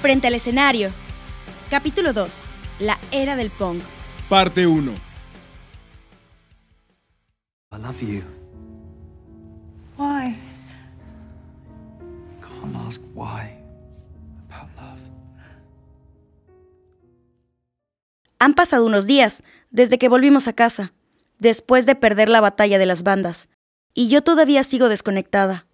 Frente al escenario. Capítulo 2. La era del punk. Parte 1. I love you. Why? Can't ask why. About love. Han pasado unos días desde que volvimos a casa, después de perder la batalla de las bandas, y yo todavía sigo desconectada.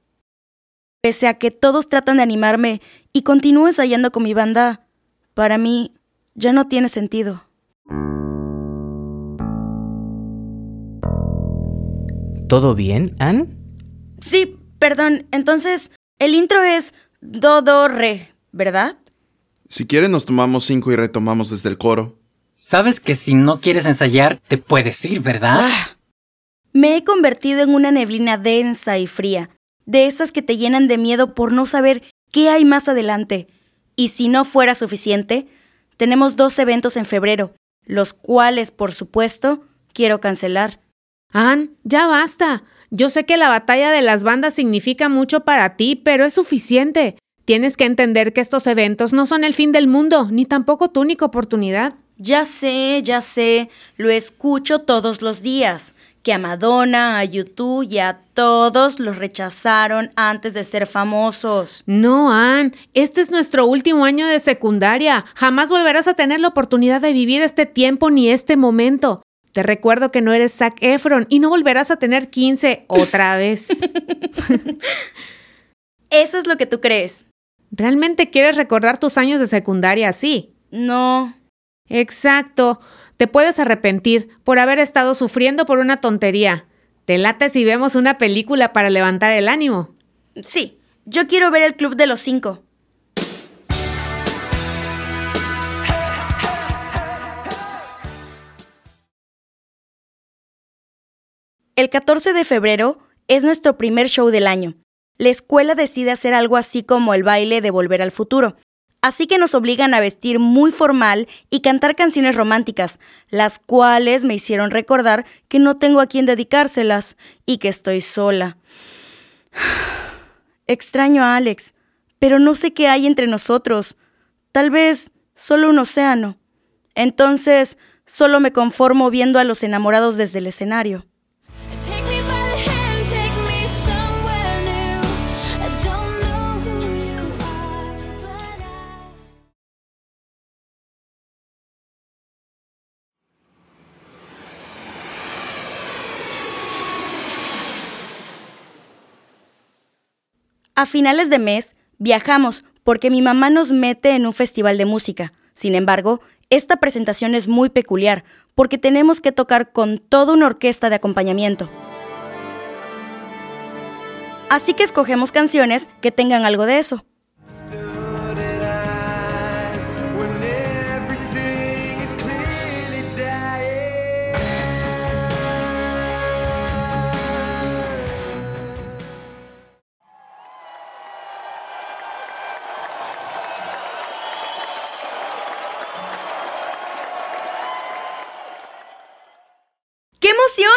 Pese a que todos tratan de animarme y continúo ensayando con mi banda, para mí ya no tiene sentido. ¿Todo bien, Ann? Sí, perdón, entonces el intro es do, do, re, ¿verdad? Si quieren nos tomamos cinco y retomamos desde el coro. Sabes que si no quieres ensayar, te puedes ir, ¿verdad? Ah. Me he convertido en una neblina densa y fría, de esas que te llenan de miedo por no saber qué hay más adelante. Y si no fuera suficiente, tenemos dos eventos en febrero, los cuales, por supuesto, quiero cancelar. Ann, ya basta. Yo sé que la batalla de las bandas significa mucho para ti, pero es suficiente. Tienes que entender que estos eventos no son el fin del mundo, ni tampoco tu única oportunidad. Ya sé, ya sé, lo escucho todos los días, que a Madonna, a YouTube y a todos los rechazaron antes de ser famosos. No, Ann, este es nuestro último año de secundaria. Jamás volverás a tener la oportunidad de vivir este tiempo ni este momento. Te recuerdo que no eres Zac Efron y no volverás a tener 15 otra vez. Eso es lo que tú crees. ¿Realmente quieres recordar tus años de secundaria así? No. Exacto. Te puedes arrepentir por haber estado sufriendo por una tontería. ¿Te late si vemos una película para levantar el ánimo? Sí, yo quiero ver el Club de los Cinco. El 14 de febrero es nuestro primer show del año. La escuela decide hacer algo así como el baile de Volver al Futuro. Así que nos obligan a vestir muy formal y cantar canciones románticas, las cuales me hicieron recordar que no tengo a quien dedicárselas y que estoy sola. Extraño a Alex, pero no sé qué hay entre nosotros. Tal vez solo un océano. Entonces, solo me conformo viendo a los enamorados desde el escenario. A finales de mes viajamos porque mi mamá nos mete en un festival de música. Sin embargo, esta presentación es muy peculiar porque tenemos que tocar con toda una orquesta de acompañamiento. Así que escogemos canciones que tengan algo de eso.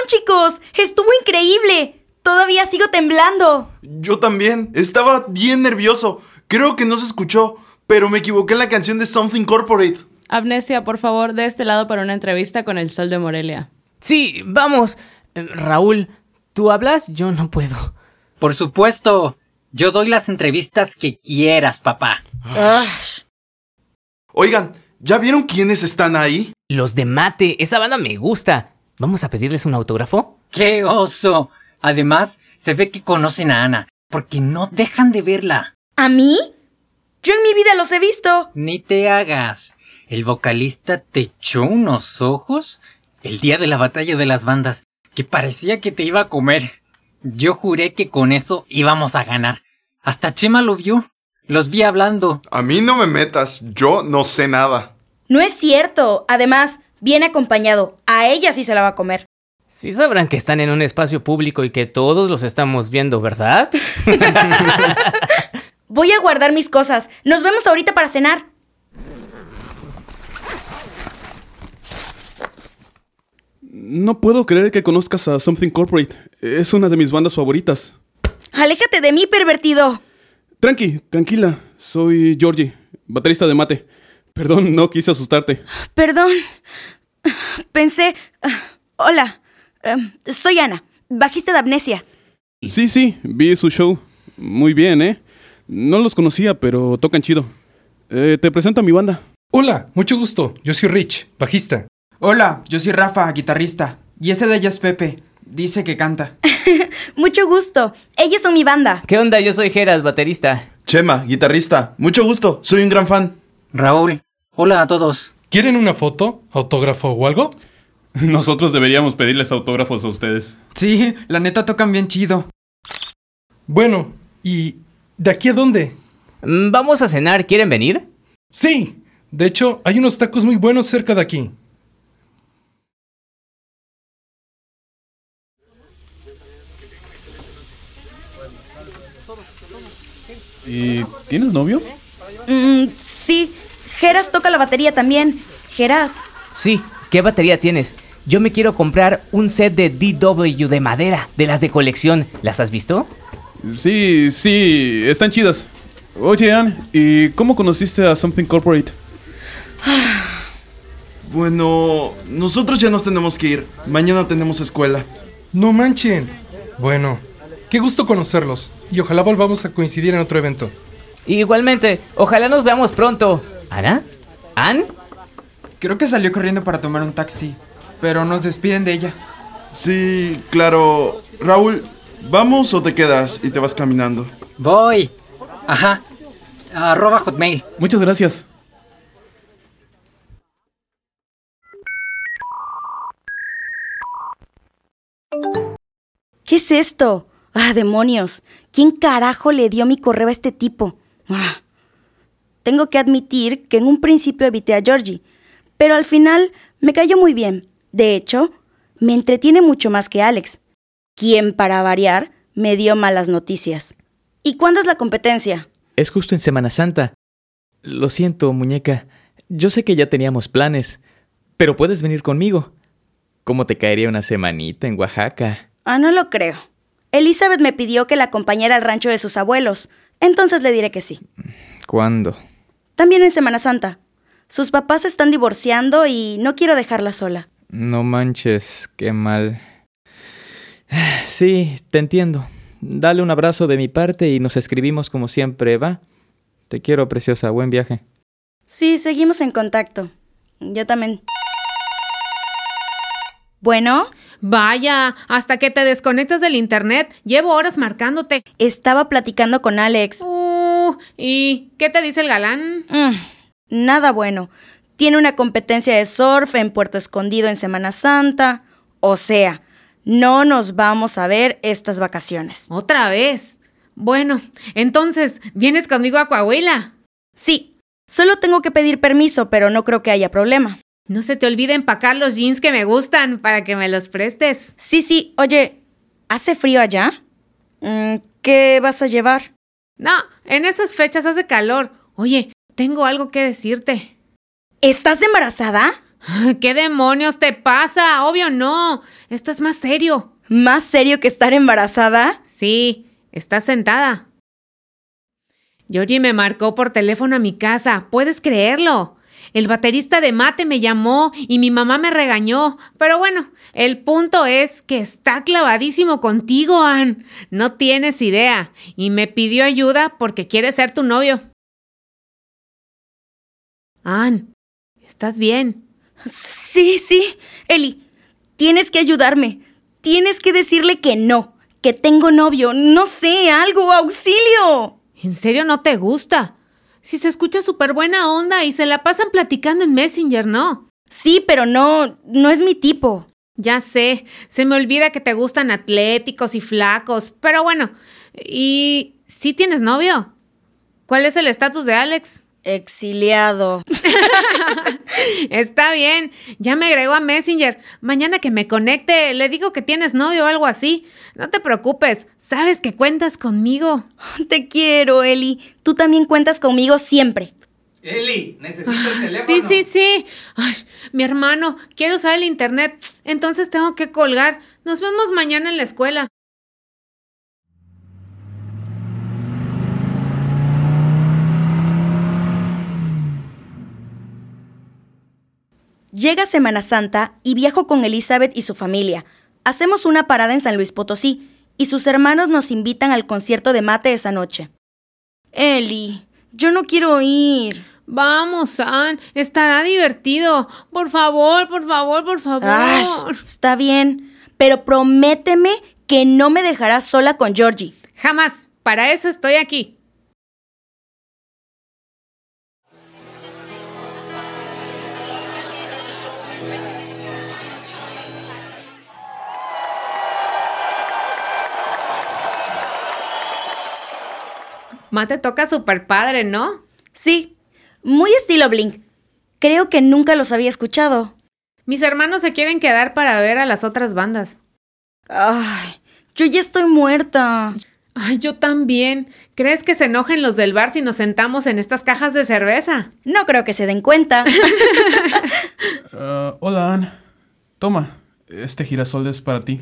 Chicos! ¡Estuvo increíble! Todavía sigo temblando. Yo también. Estaba bien nervioso. Creo que no se escuchó, pero me equivoqué en la canción de Something Corporate. Amnesia, por favor, de este lado para una entrevista con el Sol de Morelia. Sí, vamos. Eh, Raúl, ¿tú hablas? Yo no puedo. Por supuesto. Yo doy las entrevistas que quieras, papá. Oigan, ¿ya vieron quiénes están ahí? Los de Mate, esa banda me gusta. ¿Vamos a pedirles un autógrafo? ¡Qué oso! Además, se ve que conocen a Ana, porque no dejan de verla. ¿A mí? Yo en mi vida los he visto. Ni te hagas. El vocalista te echó unos ojos el día de la batalla de las bandas, que parecía que te iba a comer. Yo juré que con eso íbamos a ganar. Hasta Chema lo vio. Los vi hablando. A mí no me metas. Yo no sé nada. No es cierto. Además, viene acompañado. A ella sí se la va a comer. Sí sabrán que están en un espacio público y que todos los estamos viendo, ¿verdad? Voy a guardar mis cosas. Nos vemos ahorita para cenar. No puedo creer que conozcas a Something Corporate. Es una de mis bandas favoritas. Aléjate de mí, pervertido. Tranqui, tranquila. Soy Georgie. baterista de mate. Perdón, no quise asustarte. Perdón. Pensé... Hola. Em, soy Ana, bajista de Amnesia. Sí, sí, vi su show. Muy bien, ¿eh? No los conocía, pero tocan chido. Eh, te presento a mi banda. Hola, mucho gusto. Yo soy Rich, bajista. Hola, yo soy Rafa, guitarrista. Y ese de ella es Pepe. Dice que canta. Mucho gusto. Ellos son mi banda. ¿Qué onda? Yo soy Geras, baterista. Chema, guitarrista. Mucho gusto, soy un gran fan. Raúl, hola a todos. ¿Quieren una foto, autógrafo o algo? Nosotros deberíamos pedirles autógrafos a ustedes. Sí, la neta tocan bien chido. Bueno, ¿y de aquí a dónde? Mm, Vamos a cenar, ¿quieren venir? Sí, de hecho, hay unos tacos muy buenos cerca de aquí. ¿Y tienes novio? Mm, sí, Geras toca la batería también. Geras. Sí, ¿qué batería tienes? Yo me quiero comprar un set de DW de madera, de las de colección. ¿Las has visto? Sí, sí, están chidas. Oye, Ann, ¿y cómo conociste a Something Corporate? Bueno, nosotros ya nos tenemos que ir. Mañana tenemos escuela. No manchen. Bueno, qué gusto conocerlos. Y ojalá volvamos a coincidir en otro evento. Igualmente, ojalá nos veamos pronto. ¿Ana? ¿Ann? Creo que salió corriendo para tomar un taxi. Pero nos despiden de ella. Sí, claro. Raúl, ¿vamos o te quedas y te vas caminando? Voy. Ajá. Arroba hotmail. Muchas gracias. ¿Qué es esto? Ah, demonios. ¿Quién carajo le dio mi correo a este tipo? Ah. Tengo que admitir que en un principio evité a Georgie, pero al final me cayó muy bien. De hecho, me entretiene mucho más que Alex, quien, para variar, me dio malas noticias. ¿Y cuándo es la competencia? Es justo en Semana Santa. Lo siento, muñeca. Yo sé que ya teníamos planes, pero puedes venir conmigo. ¿Cómo te caería una semanita en Oaxaca? Ah, no lo creo. Elizabeth me pidió que la acompañara al rancho de sus abuelos, entonces le diré que sí. ¿Cuándo? También en Semana Santa. Sus papás se están divorciando y no quiero dejarla sola. No manches, qué mal. Sí, te entiendo. Dale un abrazo de mi parte y nos escribimos como siempre, ¿va? Te quiero, preciosa. Buen viaje. Sí, seguimos en contacto. Yo también. Bueno, Vaya, hasta que te desconectas del internet, llevo horas marcándote. estaba platicando con Alex. Uh, ¿y qué te dice el galán? Mm, nada bueno. Tiene una competencia de surf en Puerto Escondido en Semana Santa. O sea, no nos vamos a ver estas vacaciones. Otra vez. Bueno, entonces, ¿vienes conmigo a Coahuila? Sí, solo tengo que pedir permiso, pero no creo que haya problema. No se te olvide empacar los jeans que me gustan para que me los prestes. Sí, sí, oye, ¿hace frío allá? Mm, ¿Qué vas a llevar? No, en esas fechas hace calor. Oye, tengo algo que decirte. ¿Estás embarazada? ¿Qué demonios te pasa? Obvio no. Esto es más serio. ¿Más serio que estar embarazada? Sí, estás sentada. Georgie me marcó por teléfono a mi casa. ¿Puedes creerlo? El baterista de mate me llamó y mi mamá me regañó. Pero bueno, el punto es que está clavadísimo contigo, Ann. No tienes idea. Y me pidió ayuda porque quiere ser tu novio. Ann, ¿estás bien? Sí, sí. Eli, tienes que ayudarme. Tienes que decirle que no, que tengo novio. No sé, algo, auxilio. ¿En serio no te gusta? Si se escucha súper buena onda y se la pasan platicando en Messenger, ¿no? Sí, pero no, no es mi tipo. Ya sé, se me olvida que te gustan atléticos y flacos, pero bueno, ¿y sí tienes novio? ¿Cuál es el estatus de Alex? Exiliado. Está bien, ya me agregó a Messenger. Mañana que me conecte, le digo que tienes novio o algo así. No te preocupes, sabes que cuentas conmigo. Te quiero, Eli. Tú también cuentas conmigo siempre. Eli, necesito el teléfono. Sí, sí, sí. Ay, mi hermano, quiero usar el internet, entonces tengo que colgar. Nos vemos mañana en la escuela. Llega Semana Santa y viajo con Elizabeth y su familia. Hacemos una parada en San Luis Potosí y sus hermanos nos invitan al concierto de mate esa noche. Eli, yo no quiero ir. Vamos, Ann, estará divertido. Por favor, por favor, por favor. Está bien, pero prométeme que no me dejarás sola con Georgie. Jamás. Para eso estoy aquí. Mate toca super padre, ¿no? Sí, muy estilo Blink. Creo que nunca los había escuchado. Mis hermanos se quieren quedar para ver a las otras bandas. Ay, yo ya estoy muerta. Ay, yo también. ¿Crees que se enojen los del bar si nos sentamos en estas cajas de cerveza? No creo que se den cuenta. Ah, hola, Ann. Toma, este girasol es para ti.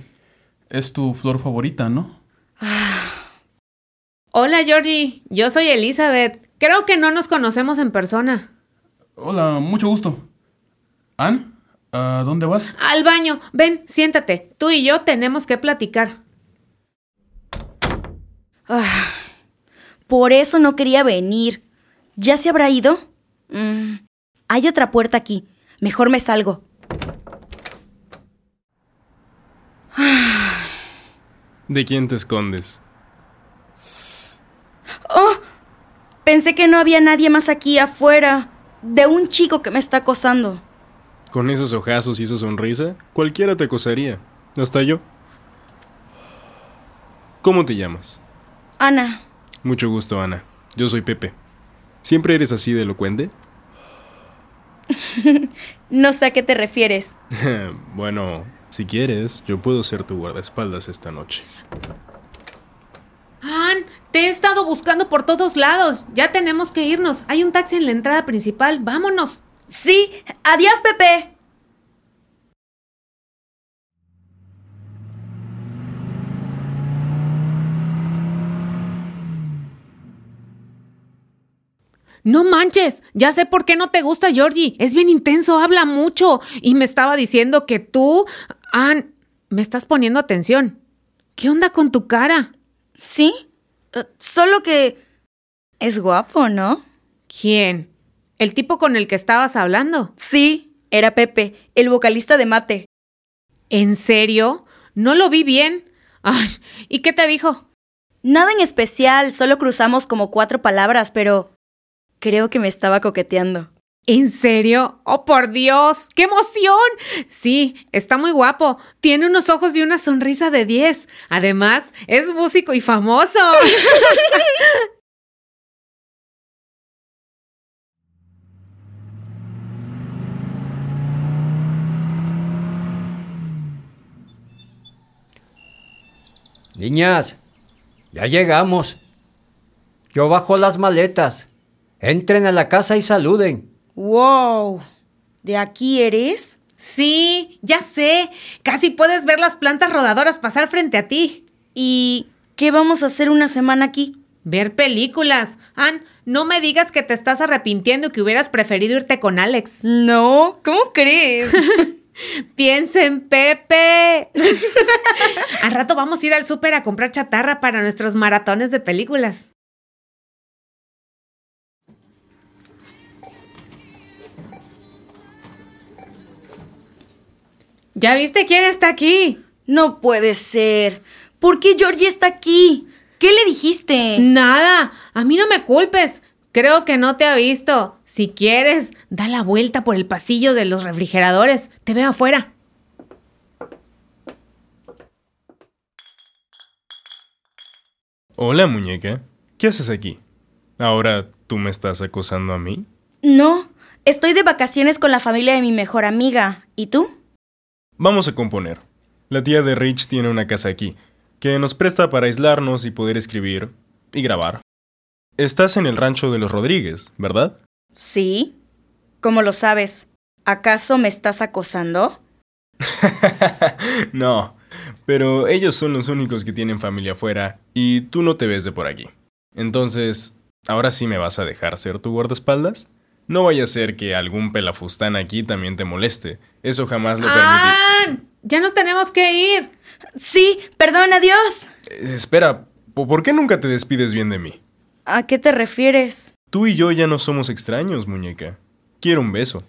Es tu flor favorita, ¿no? Hola, Georgie. Yo soy Elizabeth. Creo que no nos conocemos en persona. Hola, mucho gusto. Ann, ¿a dónde vas? Al baño. Ven, siéntate. Tú y yo tenemos que platicar. Ah, por eso no quería venir. ¿Ya se habrá ido? Mm, hay otra puerta aquí. Mejor me salgo. ¿De quién te escondes? ¡Oh! Pensé que no había nadie más aquí afuera. De un chico que me está acosando. Con esos ojazos y esa sonrisa, cualquiera te acosaría. Hasta yo. ¿Cómo te llamas? Ana, Mucho gusto, Ana. Yo soy Pepe. ¿Siempre eres así de elocuente? no sé a qué te refieres. bueno, si quieres, yo puedo ser tu guardaespaldas esta noche. Ann, te he estado buscando por todos lados. Ya tenemos que irnos. Hay un taxi en la entrada principal. Vámonos. Sí, adiós, Pepe. No manches, ya sé por qué no te gusta Georgie. Es bien intenso, habla mucho. Y me estaba diciendo que tú, Ann, me estás poniendo atención. ¿Qué onda con tu cara? Sí, solo que... Es guapo, ¿no? ¿Quién? ¿El tipo con el que estabas hablando? Sí, era Pepe, el vocalista de Mate. ¿En serio? No lo vi bien. Ay, ¿y qué te dijo? Nada en especial, solo cruzamos como cuatro palabras, pero creo que me estaba coqueteando. ¿En serio? ¡Oh, por Dios! ¡Qué emoción! Sí, está muy guapo. Tiene unos ojos y una sonrisa de 10. Además, es músico y famoso. Niñas, ya llegamos. Yo bajo las maletas. Entren a la casa y saluden. ¡Wow! ¿De aquí eres? Sí, ya sé. Casi puedes ver las plantas rodadoras pasar frente a ti. ¿Y qué vamos a hacer una semana aquí? Ver películas. Ann, no me digas que te estás arrepintiendo y que hubieras preferido irte con Alex. No, ¿cómo crees? Piensa en Pepe. Al rato vamos a ir al súper a comprar chatarra para nuestros maratones de películas. ¿Ya viste quién está aquí? No puede ser. ¿Por qué Georgie está aquí? ¿Qué le dijiste? Nada, a mí no me culpes. Creo que no te ha visto. Si quieres, da la vuelta por el pasillo de los refrigeradores. Te veo afuera. Hola, muñeca. ¿Qué haces aquí? ¿Ahora tú me estás acosando a mí? No, estoy de vacaciones con la familia de mi mejor amiga. ¿Y tú? Vamos a componer. La tía de Rich tiene una casa aquí, que nos presta para aislarnos y poder escribir y grabar. Estás en el rancho de los Rodríguez, ¿verdad? Sí. ¿Cómo lo sabes? ¿Acaso me estás acosando? no, pero ellos son los únicos que tienen familia afuera y tú no te ves de por aquí. Entonces, ¿ahora sí me vas a dejar ser tu guardaespaldas? No vaya a ser que algún pelafustán aquí también te moleste. Eso jamás lo permitiré. ¡Ann! Ya nos tenemos que ir. Sí, perdón, adiós. Eh, espera, ¿po- ¿por qué nunca te despides bien de mí? ¿A qué te refieres? Tú y yo ya no somos extraños, muñeca. Quiero un beso.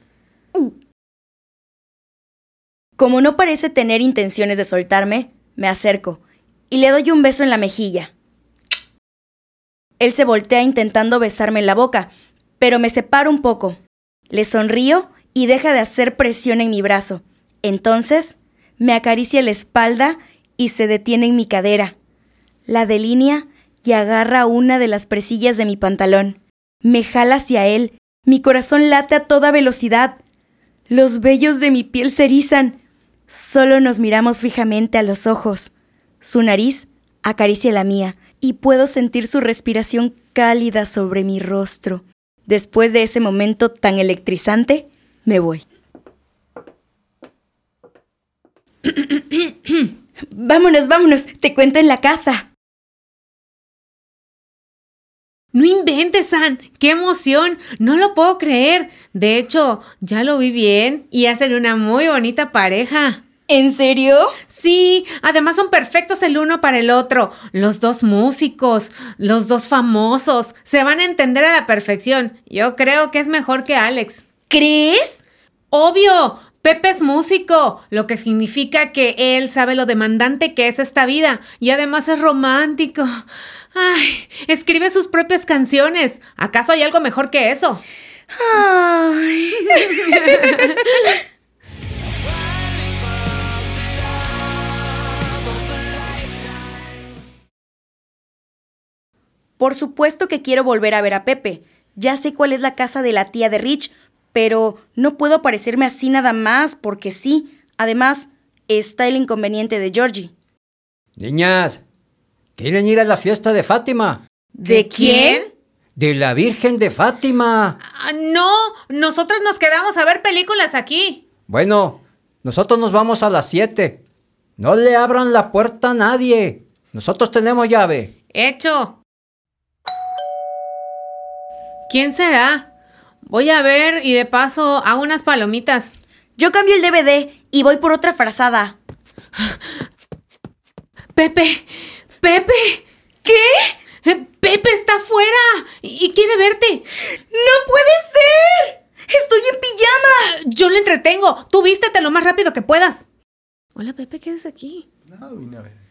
Como no parece tener intenciones de soltarme, me acerco y le doy un beso en la mejilla. Él se voltea intentando besarme en la boca, pero me separo un poco. Le sonrío y deja de hacer presión en mi brazo. Entonces, me acaricia la espalda y se detiene en mi cadera. La delinea y agarra una de las presillas de mi pantalón. Me jala hacia él. Mi corazón late a toda velocidad. Los vellos de mi piel se erizan. Solo nos miramos fijamente a los ojos. Su nariz acaricia la mía y puedo sentir su respiración cálida sobre mi rostro. Después de ese momento tan electrizante, me voy. vámonos, vámonos, te cuento en la casa. No inventes, San. ¡Qué emoción! No lo puedo creer. De hecho, ya lo vi bien y hacen una muy bonita pareja. ¿En serio? Sí, además son perfectos el uno para el otro. Los dos músicos, los dos famosos, se van a entender a la perfección. Yo creo que es mejor que Alex. ¿Crees? Obvio, Pepe es músico, lo que significa que él sabe lo demandante que es esta vida y además es romántico. Ay, escribe sus propias canciones. ¿Acaso hay algo mejor que eso? Ay. Por supuesto que quiero volver a ver a Pepe. Ya sé cuál es la casa de la tía de Rich, pero no puedo parecerme así nada más porque sí. Además, está el inconveniente de Georgie. Niñas, ¿quieren ir a la fiesta de Fátima? ¿De quién? De la Virgen de Fátima. Ah, no, nosotros nos quedamos a ver películas aquí. Bueno, nosotros nos vamos a las 7. No le abran la puerta a nadie. Nosotros tenemos llave. Hecho. ¿Quién será? Voy a ver y de paso hago unas palomitas. Yo cambio el DVD y voy por otra frazada. Pepe, Pepe. ¿Qué? Pepe está afuera y quiere verte. ¡No puede ser! ¡Estoy en pijama! Yo le entretengo. Tú vístete lo más rápido que puedas. Hola, Pepe, ¿qué haces aquí? No, vine a ver.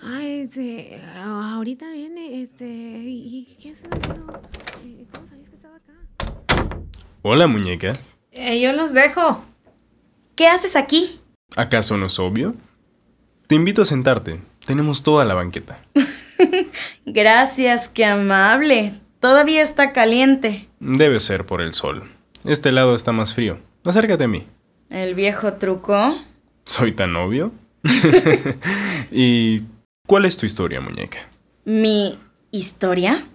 Ay, este, ah, ahorita viene, este, ¿y qué haces haciendo? Eh, ¿Cómo sabías que estaba acá? Hola, muñeca. Eh, yo los dejo. ¿Qué haces aquí? ¿Acaso no es obvio? Te invito a sentarte. Tenemos toda la banqueta. Gracias, qué amable. Todavía está caliente. Debe ser por el sol. Este lado está más frío. Acércate a mí. El viejo truco. ¿Soy tan obvio? ¿Y cuál es tu historia, muñeca? ¿Mi historia?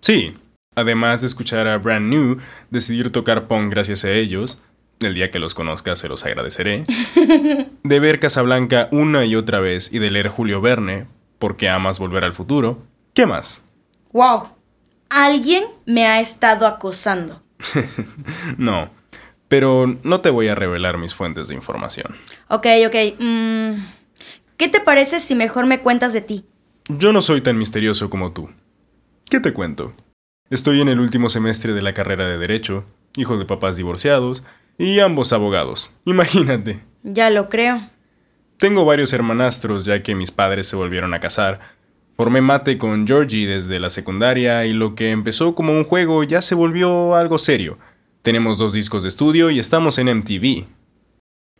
Sí, además de escuchar a Brand New decidir tocar punk gracias a ellos, el día que los conozca se los agradeceré, de ver Casablanca una y otra vez y de leer Julio Verne, porque amas volver al futuro, ¿qué más? ¡Wow! Alguien me ha estado acosando. No, pero no te voy a revelar mis fuentes de información. Ok, ok. mm, ¿Qué te parece si mejor me cuentas de ti? Yo no soy tan misterioso como tú. ¿Qué te cuento? Estoy en el último semestre de la carrera de Derecho, hijo de papás divorciados y ambos abogados. Imagínate. Ya lo creo. Tengo varios hermanastros ya que mis padres se volvieron a casar. Formé mate con Georgie desde la secundaria y lo que empezó como un juego ya se volvió algo serio. Tenemos dos discos de estudio y estamos en MTV.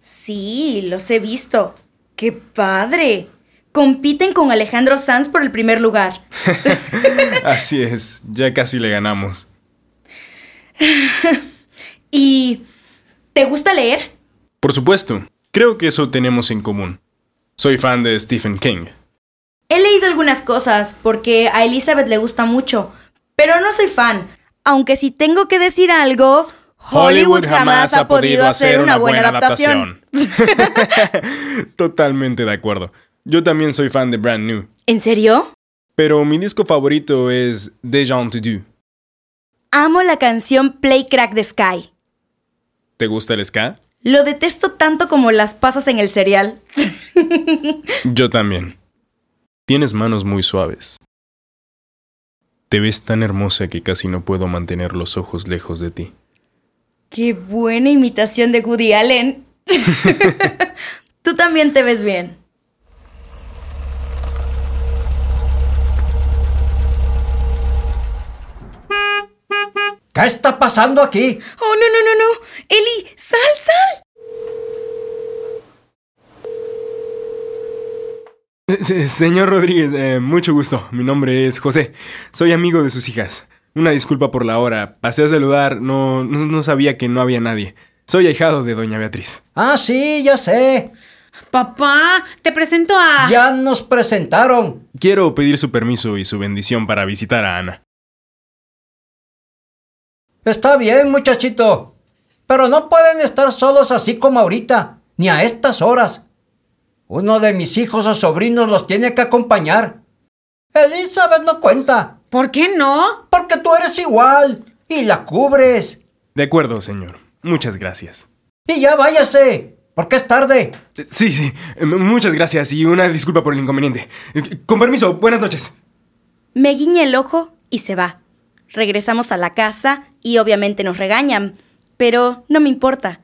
Sí, los he visto. ¡Qué padre! Compiten con Alejandro Sanz por el primer lugar. Así es, ya casi le ganamos. ¿Y te gusta leer? Por supuesto, creo que eso tenemos en común. Soy fan de Stephen King. He leído algunas cosas porque a Elizabeth le gusta mucho, pero no soy fan. Aunque si tengo que decir algo, Hollywood jamás ha podido hacer una buena adaptación. Totalmente de acuerdo. Yo también soy fan de Brand New. ¿En serio? Pero mi disco favorito es Déjà to Do. Amo la canción Play Crack the Sky. ¿Te gusta el ska? Lo detesto tanto como las pasas en el cereal. Yo también. Tienes manos muy suaves. Te ves tan hermosa que casi no puedo mantener los ojos lejos de ti. Qué buena imitación de Woody Allen. Tú también te ves bien. ¿Qué está pasando aquí? Oh, no, no, no, no. Eli, sal, sal. Se- Señor Rodríguez, eh, mucho gusto. Mi nombre es José. Soy amigo de sus hijas. Una disculpa por la hora. Pasé a saludar. No, no, no sabía que no había nadie. Soy ahijado de doña Beatriz. Ah, sí, ya sé. Papá, te presento a... Ya nos presentaron. Quiero pedir su permiso y su bendición para visitar a Ana. Está bien, muchachito. Pero no pueden estar solos así como ahorita, ni a estas horas. Uno de mis hijos o sobrinos los tiene que acompañar. Elizabeth no cuenta. ¿Por qué no? Porque tú eres igual y la cubres. De acuerdo, señor. Muchas gracias. Y ya váyase, porque es tarde. Eh, Sí, sí. Eh, Muchas gracias y una disculpa por el inconveniente. Eh, Con permiso, buenas noches. Me guiña el ojo y se va. Regresamos a la casa y obviamente nos regañan, pero no me importa.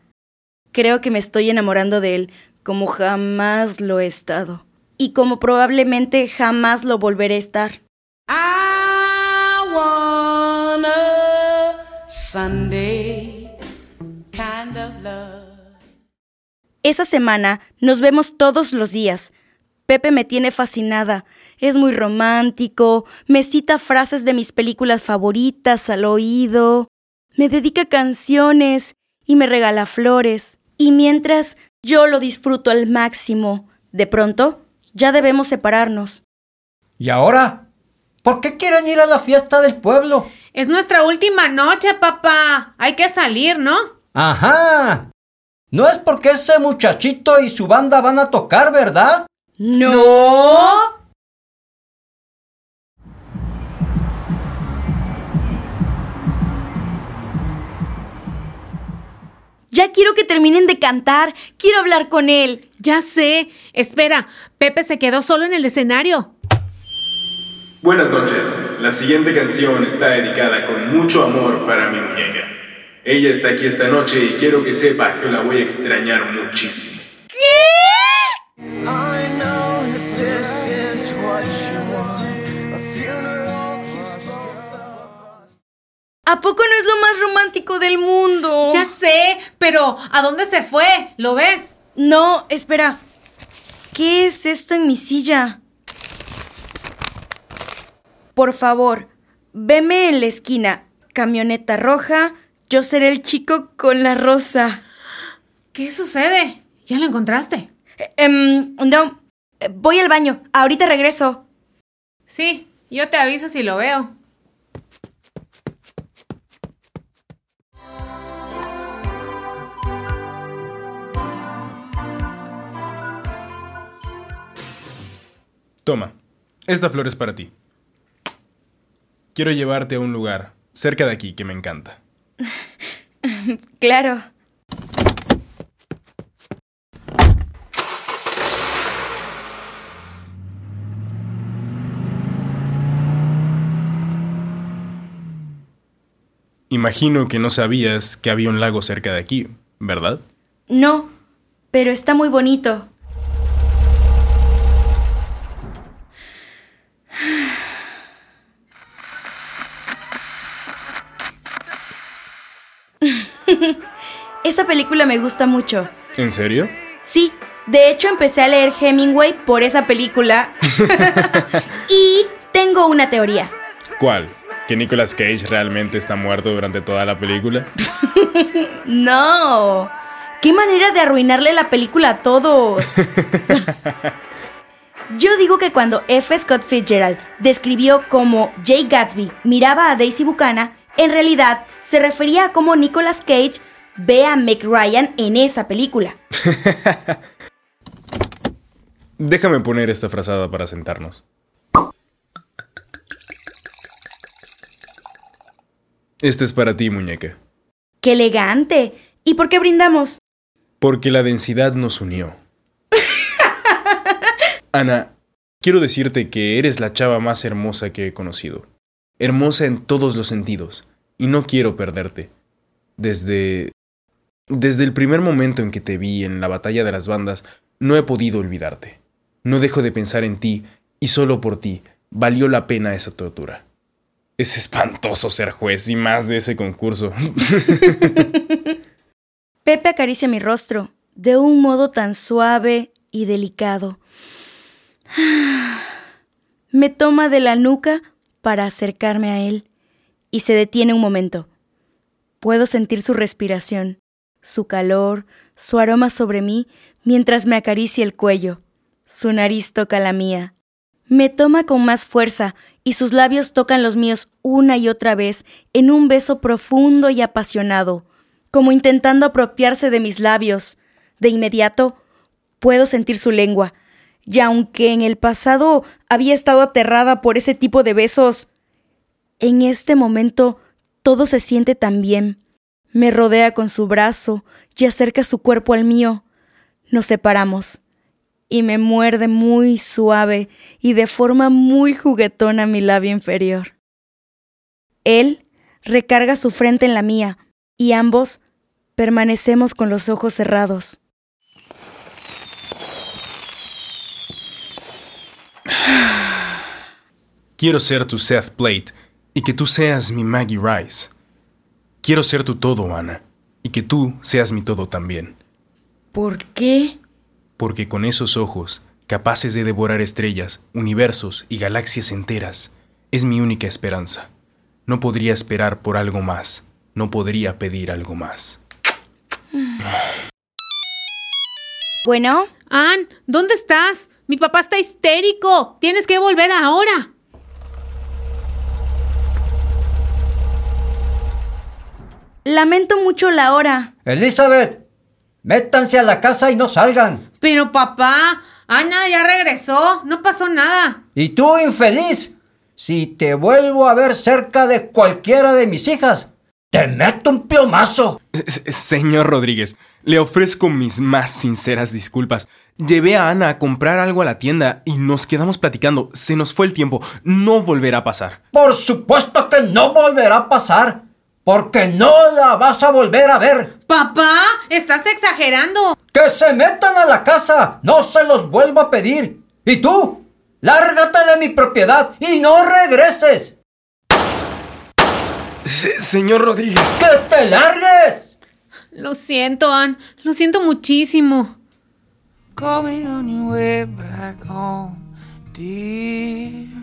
Creo que me estoy enamorando de él como jamás lo he estado. Y como probablemente jamás lo volveré a estar. Sunday kind of love. Esa semana nos vemos todos los días. Pepe me tiene fascinada. Es muy romántico, me cita frases de mis películas favoritas al oído, me dedica canciones y me regala flores. Y mientras yo lo disfruto al máximo, de pronto ya debemos separarnos. ¿Y ahora? ¿Por qué quieren ir a la fiesta del pueblo? Es nuestra última noche, papá. Hay que salir, ¿no? Ajá. No es porque ese muchachito y su banda van a tocar, ¿verdad? No. Ya quiero que terminen de cantar. Quiero hablar con él. Ya sé. Espera, Pepe se quedó solo en el escenario. Buenas noches. La siguiente canción está dedicada con mucho amor para mi muñeca. Ella está aquí esta noche y quiero que sepa que la voy a extrañar muchísimo. I know that this is what you want. A funeral keeps both of us. ¿A poco no es lo más romántico del mundo? Ya sé, pero ¿a dónde se fue? ¿Lo ves? No, espera. ¿Qué es esto en mi silla? Por favor, veme en la esquina. Camioneta roja, yo seré el chico con la rosa. ¿Qué sucede? ¿Ya lo encontraste? Eh, em, no, voy al baño. Ahorita regreso. Sí, yo te aviso si lo veo. Toma, esta flor es para ti. Quiero llevarte a un lugar cerca de aquí que me encanta. Claro. Imagino que no sabías que había un lago cerca de aquí, ¿verdad? No, pero está muy bonito. Esa película me gusta mucho. ¿En serio? Sí, de hecho empecé a leer Hemingway por esa película. y tengo una teoría. ¿Cuál? ¿Que Nicolas Cage realmente está muerto durante toda la película? no. Qué manera de arruinarle la película a todos. Yo digo que cuando F. Scott Fitzgerald describió cómo Jay Gatsby miraba a Daisy Buchanan, en realidad se refería a cómo Nicolas Cage ve a Meg Ryan en esa película. Déjame poner esta frazada para sentarnos. Este es para ti, muñeca. ¡Qué elegante! ¿Y por qué brindamos? Porque la densidad nos unió. Ana, quiero decirte que eres la chava más hermosa que he conocido. Hermosa en todos los sentidos. Y no quiero perderte. Desde... Desde el primer momento en que te vi en la batalla de las bandas, no he podido olvidarte. No dejo de pensar en ti, y solo por ti valió la pena esa tortura. Es espantoso ser juez y más de ese concurso. Pepe acaricia mi rostro de un modo tan suave y delicado. Me toma de la nuca para acercarme a él y se detiene un momento. Puedo sentir su respiración, su calor, su aroma sobre mí mientras me acaricia el cuello. Su nariz toca la mía. Me toma con más fuerza y sus labios tocan los míos una y otra vez en un beso profundo y apasionado, como intentando apropiarse de mis labios. De inmediato puedo sentir su lengua, y aunque en el pasado había estado aterrada por ese tipo de besos, en este momento todo se siente tan bien. Me rodea con su brazo y acerca su cuerpo al mío. Nos separamos y me muerde muy suave y de forma muy juguetona mi labio inferior. Él recarga su frente en la mía y ambos permanecemos con los ojos cerrados. Quiero ser tu Seth Plate y que tú seas mi Maggie Rice. Quiero ser tu todo, Ana, y que tú seas mi todo también. ¿Por qué? Porque con esos ojos, capaces de devorar estrellas, universos y galaxias enteras, es mi única esperanza. No podría esperar por algo más, no podría pedir algo más. Bueno. Ann, ¿dónde estás? Mi papá está histérico. Tienes que volver ahora. Lamento mucho la hora. Elizabeth, métanse a la casa y no salgan. Pero papá, Ana ya regresó. No pasó nada. Y tú, infeliz, si te vuelvo a ver cerca de cualquiera de mis hijas, te meto un plomazo. S- Señor Rodríguez, le ofrezco mis más sinceras disculpas. Llevé a Ana a comprar algo a la tienda y nos quedamos platicando. Se nos fue el tiempo. No volverá a pasar. Por supuesto que no volverá a pasar, porque no la vas a volver a ver. Papá, estás exagerando. Que se metan a la casa, no se los vuelvo a pedir. Y tú, lárgate de mi propiedad y no regreses. Se- señor Rodríguez. ¡Que te largues! Lo siento, Ann. Lo siento muchísimo. Call me on your way back home, dear.